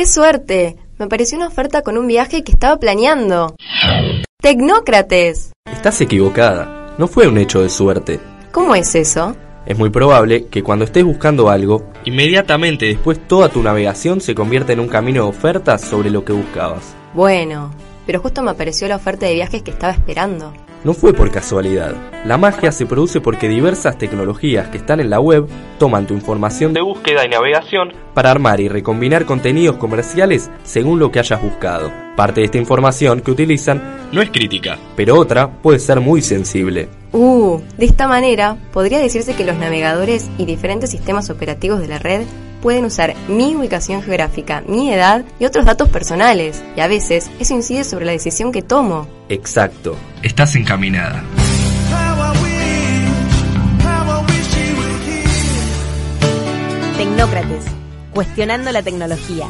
¡Qué suerte! Me apareció una oferta con un viaje que estaba planeando. ¡Tecnócrates! Estás equivocada. No fue un hecho de suerte. ¿Cómo es eso? Es muy probable que cuando estés buscando algo, inmediatamente después toda tu navegación se convierta en un camino de ofertas sobre lo que buscabas. Bueno, pero justo me apareció la oferta de viajes que estaba esperando. No fue por casualidad. La magia se produce porque diversas tecnologías que están en la web toman tu información de búsqueda y navegación para armar y recombinar contenidos comerciales según lo que hayas buscado. Parte de esta información que utilizan no es crítica, pero otra puede ser muy sensible. Uh, de esta manera podría decirse que los navegadores y diferentes sistemas operativos de la red pueden usar mi ubicación geográfica, mi edad y otros datos personales, y a veces eso incide sobre la decisión que tomo. Exacto, estás encaminada. Tecnócrates, cuestionando la tecnología.